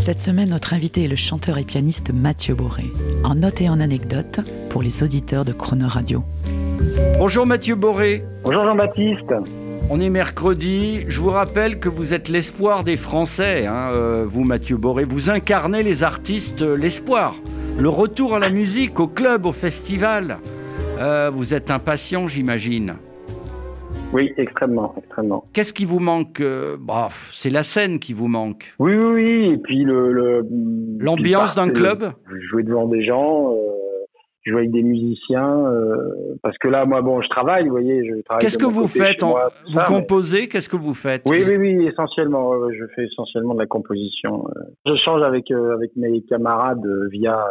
Cette semaine, notre invité est le chanteur et pianiste Mathieu Boré, en note et en anecdote pour les auditeurs de Chrono Radio. Bonjour Mathieu Boré. Bonjour Jean-Baptiste. On est mercredi. Je vous rappelle que vous êtes l'espoir des Français, hein, euh, vous Mathieu Boré. Vous incarnez les artistes, euh, l'espoir. Le retour à la musique, au club, au festival. Euh, vous êtes impatient, j'imagine. Oui, extrêmement, extrêmement. Qu'est-ce qui vous manque euh, bah, C'est la scène qui vous manque. Oui, oui, oui. Et puis le. le- L'ambiance d'un club le- Jouer devant des gens, euh, jouer avec des musiciens. euh, parce que là, moi, bon, je travaille, vous voyez. je travaille Qu'est-ce que vous faites en- moi, Vous ça, mais- composez Qu'est-ce que vous faites Oui, Vous- oui, oui, essentiellement. je fais essentiellement de la composition. euh. Je change avec euh, avec mes camarades euh, via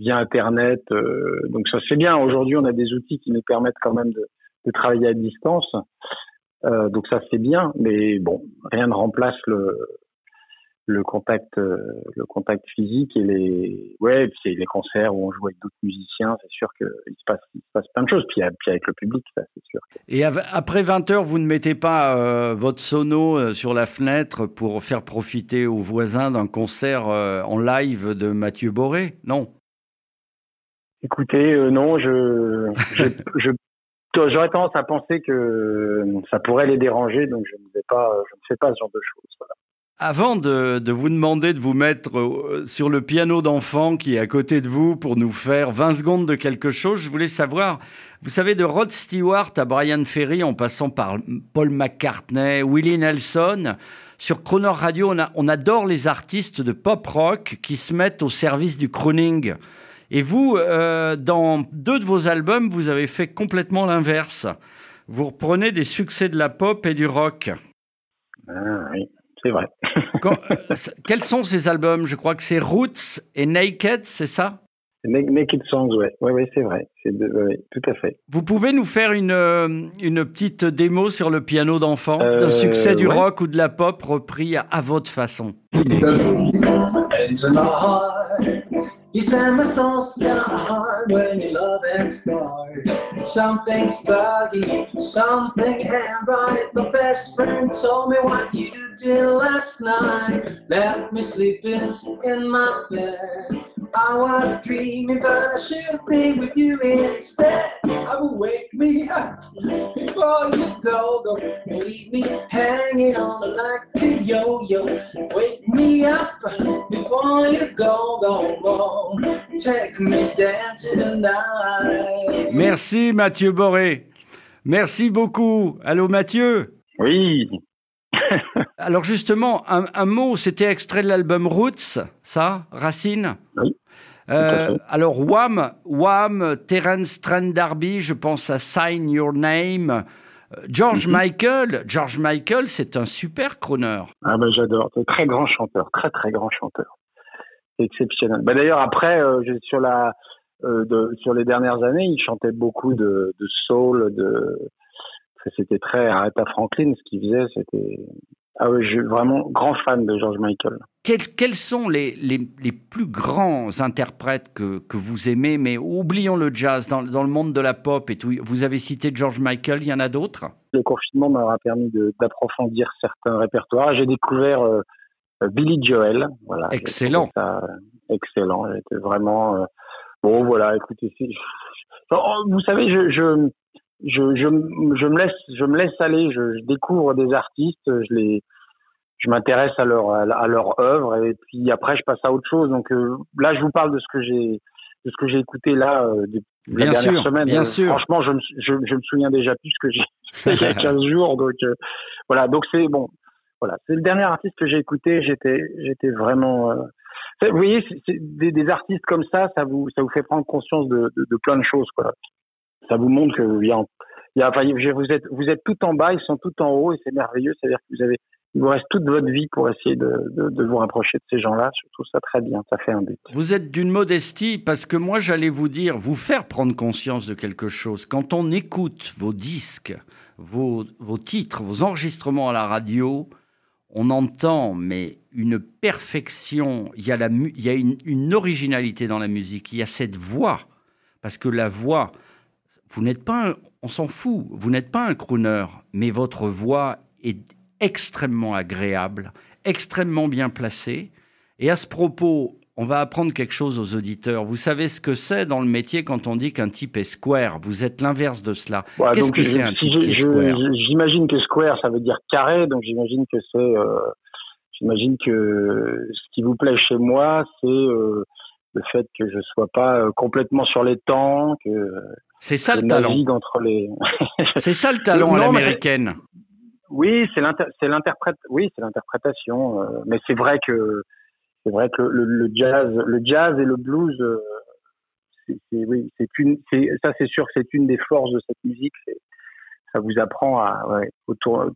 via Internet. euh, donc ça c'est bien. Aujourd'hui, on a des outils qui nous permettent quand même de, de travailler à distance. Euh, donc ça c'est bien, mais bon, rien ne remplace le le contact euh, le contact physique et les ouais puis c'est les concerts où on joue avec d'autres musiciens c'est sûr que il se passe il se passe plein de choses puis, puis avec le public ça c'est sûr Et après 20 heures, vous ne mettez pas euh, votre sono sur la fenêtre pour faire profiter aux voisins d'un concert euh, en live de Mathieu Boré? Non? Écoutez, euh, non, je, je, je- j'aurais tendance à penser que ça pourrait les déranger, donc je ne fais pas ce genre de choses. Avant de, vous demander de vous mettre euh, sur le piano d'enfant qui est à côté de vous pour nous faire 20 secondes de quelque chose, je voulais savoir, vous savez, de Rod Stewart à Brian Ferry en passant par Paul McCartney, Willie Nelson, sur Croner Radio, on adore les artistes de pop rock qui se mettent au service du crooning. Et vous, euh, dans deux de vos albums, vous avez fait complètement l'inverse. Vous reprenez des succès de la pop et du rock. Ah, oui, c'est vrai. Quand- euh, quels sont ces albums? Je crois que c'est Roots et Naked, c'est ça? It Songs, ouais, ouais, ouais, c'est vrai, c'est de- ouais, tout à fait. Vous pouvez nous faire une, euh, une petite démo sur le piano d'enfant? Euh, d'un succès du ouais. rock ou de la pop repris à, à votre façon? Into my heart, you send my soul down hard when your love and scars. Something's buggy, something ain't right. My best friend told me what you did last night. Left me sleeping in my bed. I was dreaming, but I should be with you instead. I will wake me up before you go, go. Leave me hanging on like a yo-yo. Wake Merci Mathieu Boré. Merci beaucoup. Allô Mathieu? Oui, Alors justement, un, un mot, c'était extrait de l'album Roots, ça, Racine? Oui, Euh, alors Wham, Wham, Terence Trent D'Arby, je pense à Sign Your Name. George Mhm. Michael, George Michael, c'est un super crooner. ah ben j'adore, c'est un très grand chanteur, très très grand chanteur, c'est exceptionnel. Bah d'ailleurs après euh, sur la euh, de, sur les dernières années, il chantait beaucoup de, de soul, de c'était très Aretha Franklin ce qu'il faisait, c'était ah oui, je suis vraiment grand fan de George Michael. Quels, quels sont les, les, les plus grands interprètes que, que vous aimez, mais oublions le jazz, dans, dans le monde de la pop et tout. Vous avez cité George Michael, il y en a d'autres? Le confinement m'aura permis d'approfondir certains répertoires. J'ai découvert euh, Billy Joel. Voilà, Excellent. euh, excellent. J'étais vraiment euh, bon. Voilà, écoutez, c'est- Oh, vous savez, je, je je, je, me laisse je me laisse aller. Je, je découvre des artistes. Je les je m'intéresse à leur à leur œuvre et puis après je passe à autre chose. Donc euh, là, je vous parle de ce que j'ai de ce que j'ai écouté là euh, de, la Bien dernière sûr, semaine. bien Euh, sûr. Franchement, je me, je, je me souviens déjà plus ce que j'ai fait il y a 15 jours. Donc euh, voilà, donc c'est bon. Voilà, c'est le dernier artiste que j'ai écouté. J'étais j'étais vraiment. euh, Vous voyez, des, artistes comme ça, ça vous ça vous fait prendre conscience de, plein de choses. Quoi. Ça vous montre que vous êtes vous êtes tout en bas, ils sont tout en haut et c'est merveilleux. C'est-à-dire que vous avez il vous reste toute votre vie pour essayer de, vous rapprocher de ces gens-là. Je trouve ça très bien, ça fait un but. Vous êtes d'une modestie parce que moi j'allais vous dire, vous faire prendre conscience de quelque chose. Quand on écoute vos disques, vos titres, vos enregistrements à la radio, on entend mais une perfection, il y a, une originalité dans la musique, il y a cette voix. Parce que la voix, vous n'êtes pas, un- on s'en fout, vous n'êtes pas un crooner, mais votre voix est extrêmement agréable, extrêmement bien placée. Et à ce propos, on va apprendre quelque chose aux auditeurs. Vous savez ce que c'est dans le métier quand on dit qu'un type est square Vous êtes l'inverse de cela. Qu'est-ce que c'est un type qui est square? J'imagine que square, ça veut dire carré, donc j'imagine que c'est. euh, j'imagine que ce qui vous plaît chez moi, c'est euh, le fait que je sois pas euh, complètement sur les temps, que C'est ça le talent. les. C'est ça le talent à l'américaine. Oui, c'est l'inter- c'est l'interprète, oui, c'est l'interprétation. mais c'est vrai que c'est vrai que le, jazz, le jazz et le blues, euh, oui, ça, c'est sûr c'est une des forces de cette musique. Ça vous apprend à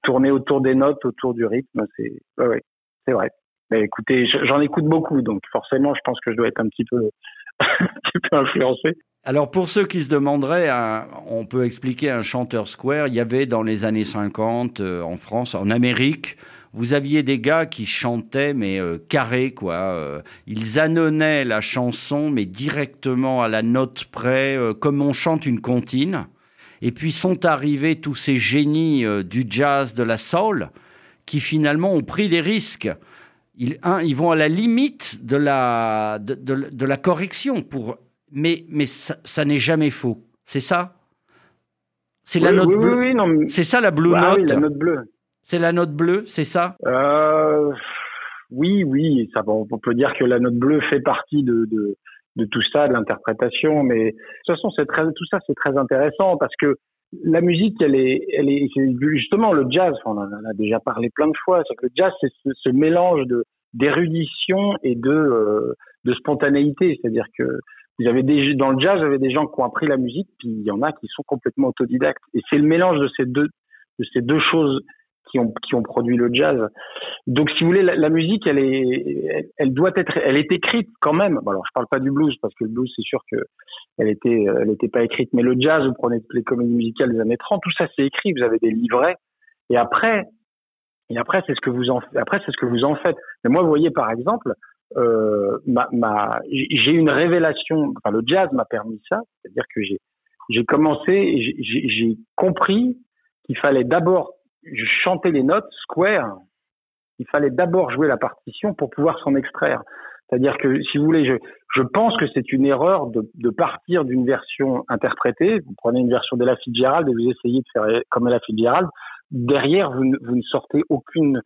tourner autour des notes, autour du rythme. C'est c'est vrai. Écoutez, je- j'en écoute beaucoup, donc forcément, je pense que je dois être un petit peu, influencé. Alors pour ceux qui se demanderaient, un- on peut expliquer un chanteur square. Il y avait dans les années 50 euh, en France, en Amérique, vous aviez des gars qui chantaient mais euh, carré quoi. euh, ils annonnaient la chanson mais directement à la note près, euh, comme on chante une comptine. Et puis sont arrivés tous ces génies euh, du jazz, de la soul, qui finalement ont pris des risques. Ils, un, ils vont à la limite de la, de, de- de la correction pour mais, mais ça, ça n'est jamais faux. C'est ça? C'est la note oui, bleue. oui, mais- C'est ça la blue Ah note la note bleue. C'est la note bleue, c'est ça? Euh, oui, oui, on peut dire que la note bleue fait partie de, tout ça, de l'interprétation, mais de toute façon, tout ça, c'est très intéressant parce que la musique, elle est, justement le jazz. On en a déjà parlé plein de fois. Le jazz, c'est ce, mélange de d'érudition et de euh, spontanéité. C'est-à-dire que vous dans le jazz, vous avez des gens qui ont appris la musique, puis il y en a qui sont complètement autodidactes. Et c'est le mélange de ces deux choses qui ont qui ont produit le jazz. Donc, si vous voulez, la, musique, elle est, elle, doit être, elle est écrite quand même. Bon, alors, je parle pas du blues parce que le blues, c'est sûr que elle était, elle était pas écrite. Mais le jazz, vous prenez les comédies musicales des années 30, tout ça, c'est écrit. Vous avez des livrets. Et après, et après, c'est ce que vous en, après, c'est ce que vous en faites. Mais moi, vous voyez, par exemple, euh, ma, ma, j'ai une révélation. Le jazz m'a permis ça. C'est-à-dire que j'ai, j'ai commencé, j'ai compris qu'il fallait d'abord chanter les notes square il fallait d'abord jouer la partition pour pouvoir s'en extraire. C'est-à-dire que, si vous voulez, je, je pense que c'est une erreur de, partir d'une version interprétée. Vous prenez une version d'Ella Fitzgerald et vous essayez de faire comme Ella Fitzgerald. Derrière, vous, ne- sortez aucune,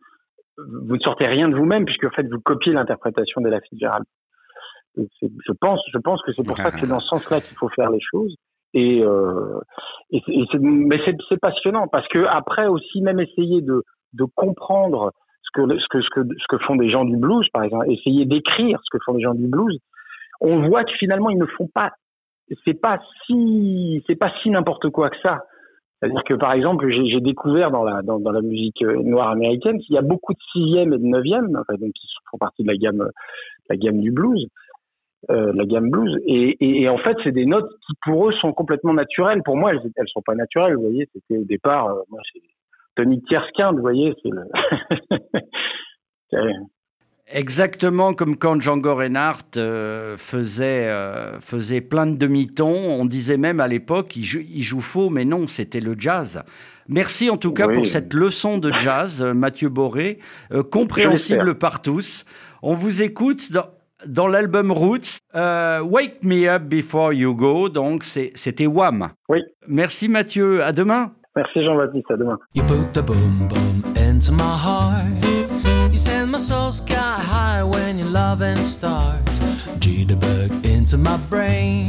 vous ne sortez rien de vous-même puisque en fait vous copiez l'interprétation d'Ella Fitzgerald. Je pense, je pense que c'est pour ça que c'est dans ce sens-là qu'il faut faire les choses. Et, euh, mais c'est passionnant parce que après aussi même essayer de, de comprendre ce que, ce, que, ce, que, font des gens du blues, par exemple, essayer d'écrire ce que font les gens du blues, on voit que finalement ils ne font pas, c'est pas si, c'est pas si n'importe quoi que ça. C'est-à-dire que par exemple, j'ai découvert dans la dans, la musique euh, noire américaine qu'il y a beaucoup de sixième et de neuvième, enfin, donc qui font partie de la gamme, la gamme du blues, euh, la gamme blues, et, et, et en fait c'est des notes qui pour eux sont complètement naturelles. Pour moi, elles elles sont pas naturelles. Vous voyez, c'était au départ, euh, moi c'est Tony Tierskind, vous voyez, c'est le Exactement comme quand Django Reinhardt euh, faisait, euh, faisait plein de demi-tons. On disait même à l'époque, il, joue- il joue faux, mais non, c'était le jazz. Merci en tout cas Oui. pour cette leçon de jazz, Mathieu Boré, euh, compréhensible par tous. On vous écoute dans, dans l'album Roots, euh, Wake Me Up Before You Go, donc c'était Wham. Oui. Merci Mathieu, à demain. Merci Jean-Baptiste, à demain. You put the boom boom into my heart. You send my soul sky high when your loving starts. Jitterbug into my brain.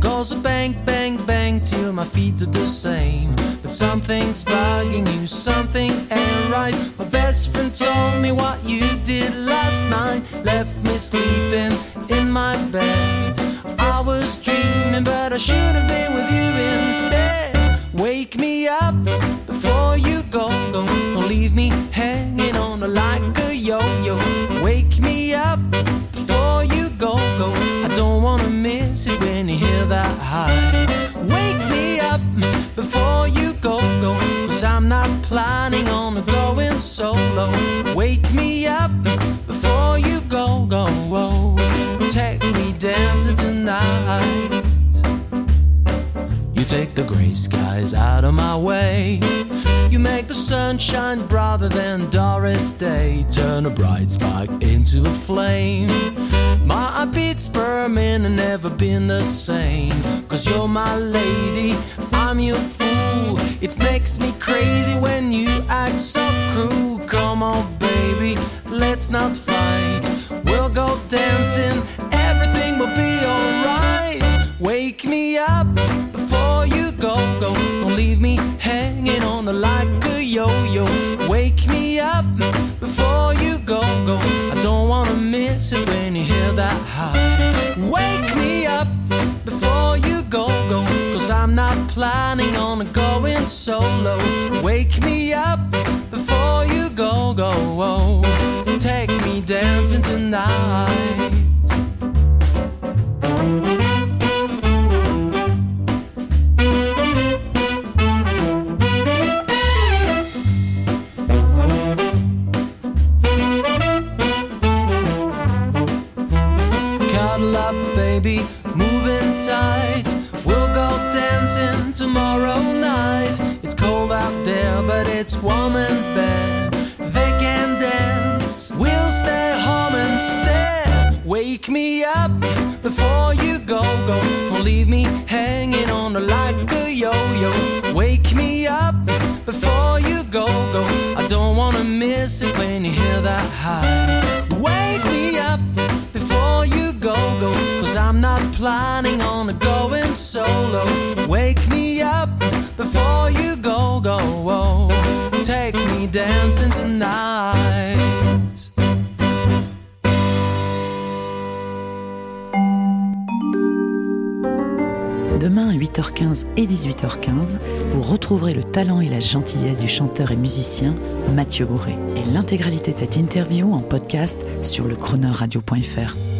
Goes a bang, bang, bang till my feet are the same. But something's bugging you, something ain't right. My best friend told me what you did last night. Left me sleeping in my bed. I was dreaming, but I should have been with you instead. Wake me up before you go. Don't, don't leave me hanging on like a yo yo. Wake me up before you go. go. I don't wanna miss it when you hear that high. solo. Wake me up before you go, go. Oh. Take me dancing tonight. You take the gray skies out of my way. You make the sunshine brighter than Doris Day. Turn a bright spark into a flame. My heart beats per minute, never been the same. Cause you're my lady, I'm your fool. It makes me crazy when you act so cruel. Come on, baby, let's not fight. We'll go dancing, everything will be alright. Wake me up before you go, go. Don't leave me hanging on like a yo yo. Wake me up before you go, go. I it when you hear that high. Wake me up before you go, go. Cause I'm not planning on going solo. Wake me up before you go, go. Take me dancing tonight. Baby, moving tight. We'll go dancing tomorrow night. It's cold out there, but it's warm in bed. They can dance. We'll stay home instead. Wake me up before you go, go. Don't leave me hanging on the like a yo-yo. Wake me up before you go, go. I don't wanna miss it when you hear that high. Planning on going solo. Wake me up before you go, go. Take me dancing tonight. Demain à 8h15 et 18h15, vous retrouverez le talent et la gentillesse du chanteur et musicien Mathieu Bourré. Et l'intégralité de cette interview en podcast sur le chroneurradio.fr.